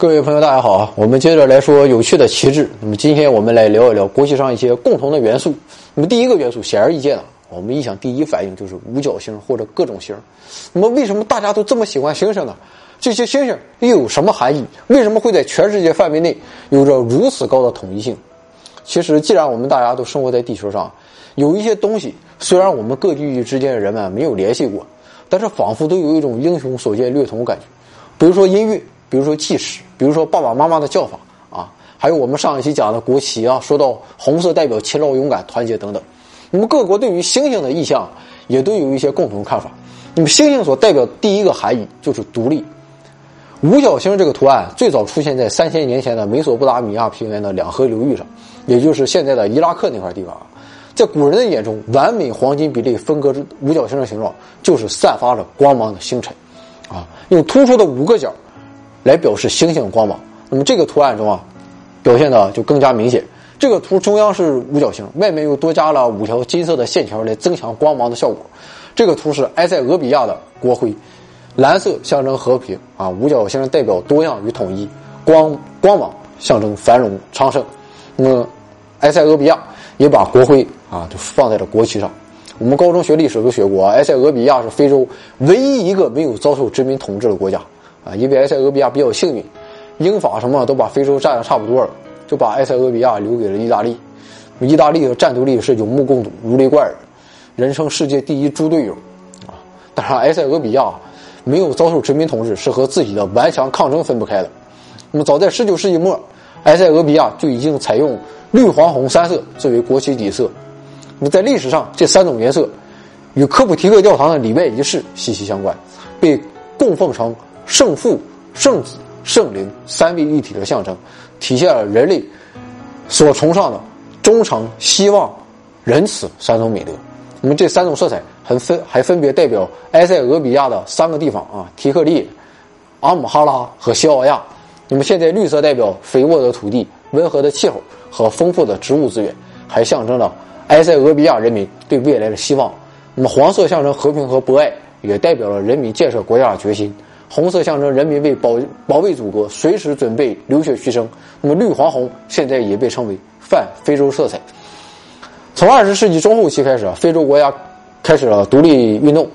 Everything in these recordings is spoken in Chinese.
各位朋友，大家好啊！我们接着来说有趣的旗帜。那么今天我们来聊一聊国旗上一些共同的元素。那么第一个元素显而易见的，我们一想第一反应就是五角星或者各种星。那么为什么大家都这么喜欢星星呢？这些星星又有什么含义？为什么会在全世界范围内有着如此高的统一性？其实，既然我们大家都生活在地球上，有一些东西虽然我们各地域之间的人们没有联系过，但是仿佛都有一种英雄所见略同的感觉。比如说音乐。比如说纪实，比如说爸爸妈妈的叫法啊，还有我们上一期讲的国旗啊，说到红色代表勤劳、勇敢、团结等等。那么各国对于星星的意象也都有一些共同看法。那么星星所代表第一个含义就是独立。五角星这个图案最早出现在三千年前的美索不达米亚平原的两河流域上，也就是现在的伊拉克那块地方。在古人的眼中，完美黄金比例分割之五角星的形状就是散发着光芒的星辰，啊，用突出的五个角。来表示星星的光芒。那么这个图案中啊，表现的就更加明显。这个图中央是五角星，外面又多加了五条金色的线条来增强光芒的效果。这个图是埃塞俄比亚的国徽，蓝色象征和平啊，五角星代表多样与统一，光光芒象征繁荣昌盛。那么埃塞俄比亚也把国徽啊就放在了国旗上。我们高中学历史都学过，埃塞俄比亚是非洲唯一一个没有遭受殖民统治的国家。啊，因为埃塞俄比亚比较幸运，英法什么都把非洲占的差不多了，就把埃塞俄比亚留给了意大利。意大利的战斗力是有目共睹，如雷贯耳，人称世界第一猪队友。啊，当然埃塞俄比亚没有遭受殖民统治，是和自己的顽强抗争分不开的。那么早在19世纪末，埃塞俄比亚就已经采用绿黄红三色作为国旗底色。那么在历史上，这三种颜色与科普提克教堂的礼拜仪式息息相关，被供奉成。圣父、圣子、圣灵三位一体的象征，体现了人类所崇尚的忠诚、希望、仁慈三种美德。那么这三种色彩还分还分别代表埃塞俄比亚的三个地方啊：提克利、阿姆哈拉和西奥亚。那么现在绿色代表肥沃的土地、温和的气候和丰富的植物资源，还象征了埃塞俄比亚人民对未来的希望。那么黄色象征和平和博爱，也代表了人民建设国家的决心。红色象征人民为保保卫祖国随时准备流血牺牲。那么绿黄红现在也被称为泛非洲色彩。从二十世纪中后期开始，非洲国家开始了独立运动，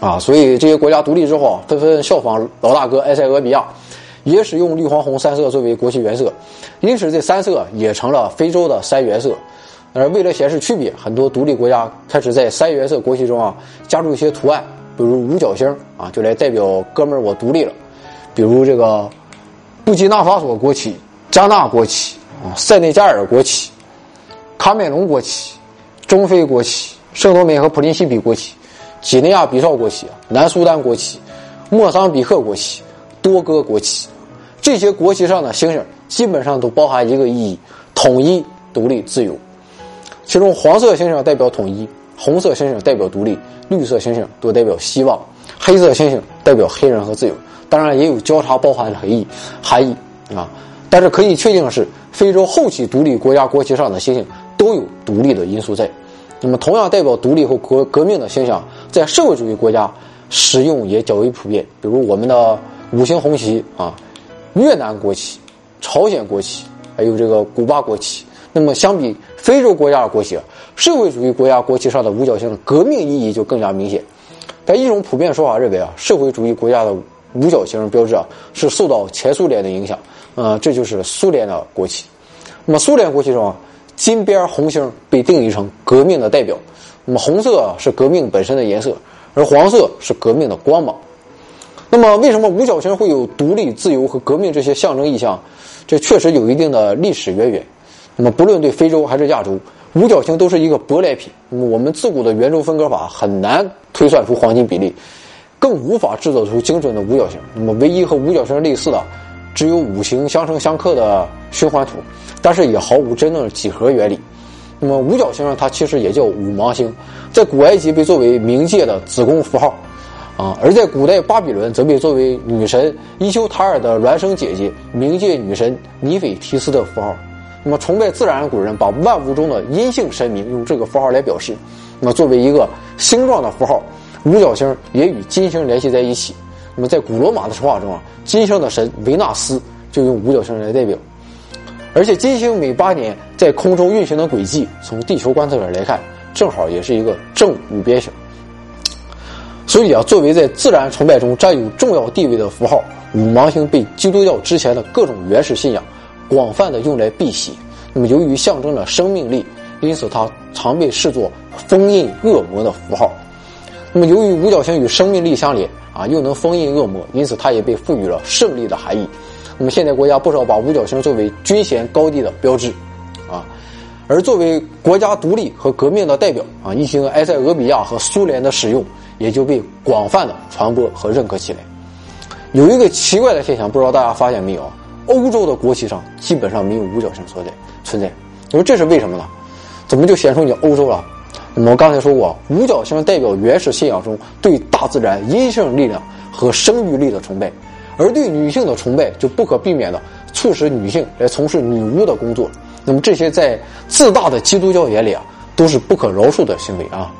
啊，所以这些国家独立之后啊，纷纷效仿老大哥埃塞俄比亚，也使用绿黄红三色作为国旗原色。因此，这三色也成了非洲的三原色。而为了显示区别，很多独立国家开始在三原色国旗中啊加入一些图案。比如五角星啊，就来代表哥们儿我独立了。比如这个布基纳法索国旗、加纳国旗啊、塞内加尔国旗、卡梅隆国旗、中非国旗、圣多美和普林西比国旗、几内亚比绍国旗、南苏丹国旗、莫桑比克国旗、多哥国旗，这些国旗上的星星基本上都包含一个意义：统一、独立、自由。其中黄色星星代表统一。红色星星代表独立，绿色星星多代表希望，黑色星星代表黑人和自由。当然也有交叉包含的含义含义啊。但是可以确定的是，非洲后期独立国家国旗上的星星都有独立的因素在。那么，同样代表独立和革革命的星星，在社会主义国家使用也较为普遍。比如我们的五星红旗啊，越南国旗、朝鲜国旗，还有这个古巴国旗。那么，相比非洲国家的国旗，社会主义国家国旗上的五角星的革命意义就更加明显。但一种普遍说法认为啊，社会主义国家的五角星标志啊是受到前苏联的影响，呃，这就是苏联的国旗。那么，苏联国旗中啊，金边红星被定义成革命的代表。那么，红色是革命本身的颜色，而黄色是革命的光芒。那么，为什么五角星会有独立、自由和革命这些象征意象？这确实有一定的历史渊源。那么，不论对非洲还是亚洲，五角星都是一个舶来品。那么，我们自古的圆周分割法很难推算出黄金比例，更无法制造出精准的五角星。那么，唯一和五角星类似的，只有五行相生相克的循环图，但是也毫无真正的几何原理。那么，五角星它其实也叫五芒星，在古埃及被作为冥界的子宫符号，啊，而在古代巴比伦则被作为女神伊修塔尔的孪生姐姐冥界女神尼斐提斯的符号。那么，崇拜自然的古人把万物中的阴性神明用这个符号来表示。那么，作为一个星状的符号，五角星也与金星联系在一起。那么在古罗马的神话中啊，金星的神维纳斯就用五角星来代表。而且金星每八年在空中运行的轨迹，从地球观测点来看，正好也是一个正五边形。所以啊，作为在自然崇拜中占有重要地位的符号，五芒星被基督教之前的各种原始信仰广泛的用来辟邪。那么，由于象征着生命力，因此它常被视作封印恶魔的符号。那么，由于五角星与生命力相连啊，又能封印恶魔，因此它也被赋予了胜利的含义。那么，现代国家不少把五角星作为军衔高低的标志，啊，而作为国家独立和革命的代表啊，一行埃塞俄比亚和苏联的使用也就被广泛的传播和认可起来。有一个奇怪的现象，不知道大家发现没有？欧洲的国旗上基本上没有五角星所在存在。你说这是为什么呢？怎么就显出你欧洲了？那么我刚才说过，五角星代表原始信仰中对大自然阴性力量和生育力的崇拜。而对女性的崇拜就不可避免的促使女性来从事女巫的工作，那么这些在自大的基督教眼里啊，都是不可饶恕的行为啊。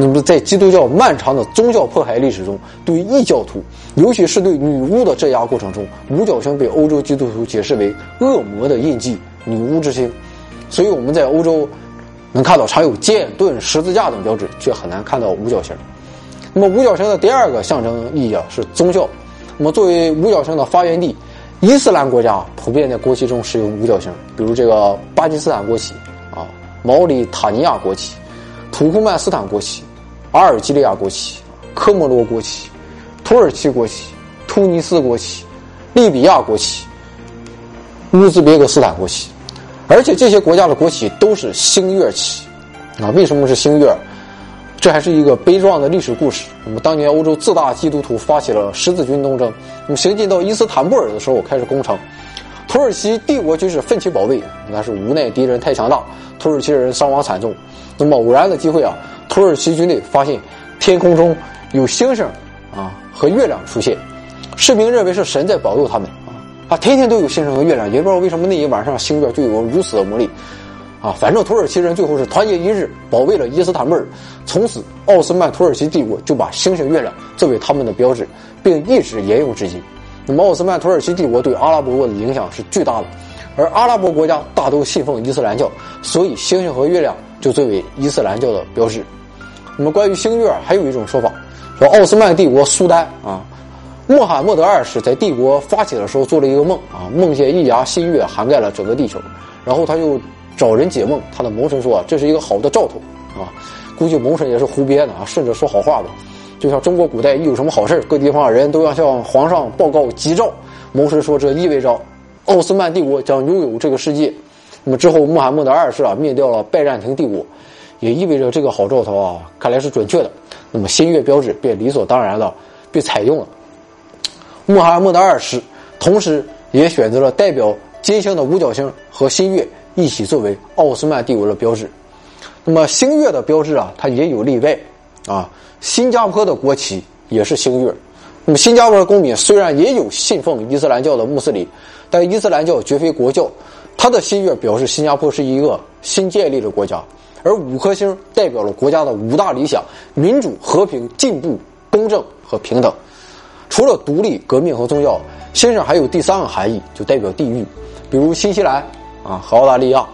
那么在基督教漫长的宗教迫害历史中，对异教徒，尤其是对女巫的镇压过程中，五角星被欧洲基督徒解释为恶魔的印记、女巫之星，所以我们在欧洲能看到常有剑、盾、十字架等标志，却很难看到五角星。那么五角星的第二个象征意义啊，是宗教。那么，作为五角星的发源地，伊斯兰国家普遍在国旗中使用五角星，比如这个巴基斯坦国旗啊、毛里塔尼亚国旗、土库曼斯坦国旗、阿尔及利亚国旗、科摩罗国旗、土耳其国旗、突尼斯国旗、利比亚国旗、乌兹别克斯坦国旗，而且这些国家的国旗都是星月旗啊。为什么是星月？这还是一个悲壮的历史故事。那么，当年欧洲自大基督徒发起了十字军东征，那么行进到伊斯坦布尔的时候开始攻城，土耳其帝国军士奋起保卫，但是无奈敌人太强大，土耳其人伤亡惨重。那么偶然的机会啊，土耳其军队发现天空中有星星啊和月亮出现，士兵认为是神在保佑他们啊啊，天天都有星星和月亮，也不知道为什么那一晚上星月就有如此的魔力。啊，反正土耳其人最后是团结一致，保卫了伊斯坦布尔。从此，奥斯曼土耳其帝国就把星星、月亮作为他们的标志，并一直沿用至今。那么，奥斯曼土耳其帝国对阿拉伯国的影响是巨大的，而阿拉伯国家大都信奉伊斯兰教，所以星星和月亮就作为伊斯兰教的标志。那么，关于星月，还有一种说法，说奥斯曼帝国苏丹啊，穆罕默德二世在帝国发起的时候做了一个梦啊，梦见一牙新月涵盖了整个地球，然后他就。找人解梦，他的谋臣说啊：“这是一个好的兆头啊！”估计谋臣也是胡编的啊，顺着说好话吧。就像中国古代一有什么好事各地方人都要向皇上报告吉兆。谋臣说这意味着奥斯曼帝国将拥有这个世界。那么之后，穆罕默德二世啊灭掉了拜占庭帝国，也意味着这个好兆头啊看来是准确的。那么新月标志便理所当然的被采用了。穆罕默德二世同时也选择了代表金星的五角星和新月。一起作为奥斯曼帝国的标志，那么星月的标志啊，它也有例外啊。新加坡的国旗也是星月。那么新加坡的公民虽然也有信奉伊斯兰教的穆斯林，但伊斯兰教绝非国教。它的新月表示新加坡是一个新建立的国家，而五颗星代表了国家的五大理想：民主、和平、进步、公正和平等。除了独立、革命和宗教，星星还有第三个含义，就代表地域，比如新西兰。啊，和澳大利亚，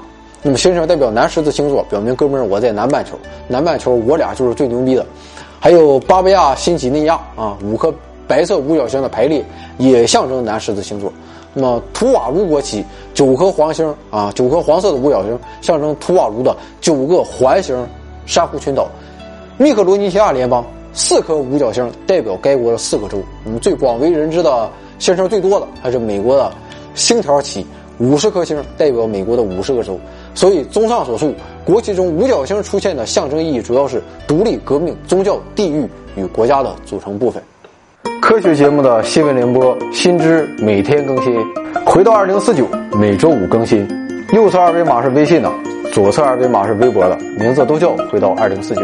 那么星星代表南十字星座，表明哥们儿我在南半球，南半球我俩就是最牛逼的。还有巴布亚新几内亚啊，五颗白色五角星的排列也象征南十字星座。那么图瓦卢国旗九颗黄星啊，九颗黄色的五角星象征图瓦卢的九个环形珊瑚群岛。密克罗尼西亚联邦四颗五角星代表该国的四个州。我们最广为人知的星星最多的还是美国的星条旗。五十颗星代表美国的五十个州，所以综上所述，国旗中五角星出现的象征意义主要是独立、革命、宗教、地域与国家的组成部分。科学节目的新闻联播新知每天更新，回到二零四九每周五更新。右侧二维码是微信的，左侧二维码是微博的，名字都叫回到二零四九。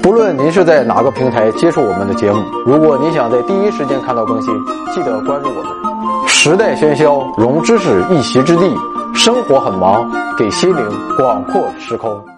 不论您是在哪个平台接触我们的节目，如果您想在第一时间看到更新，记得关注我们。时代喧嚣，融知识一席之地；生活很忙，给心灵广阔时空。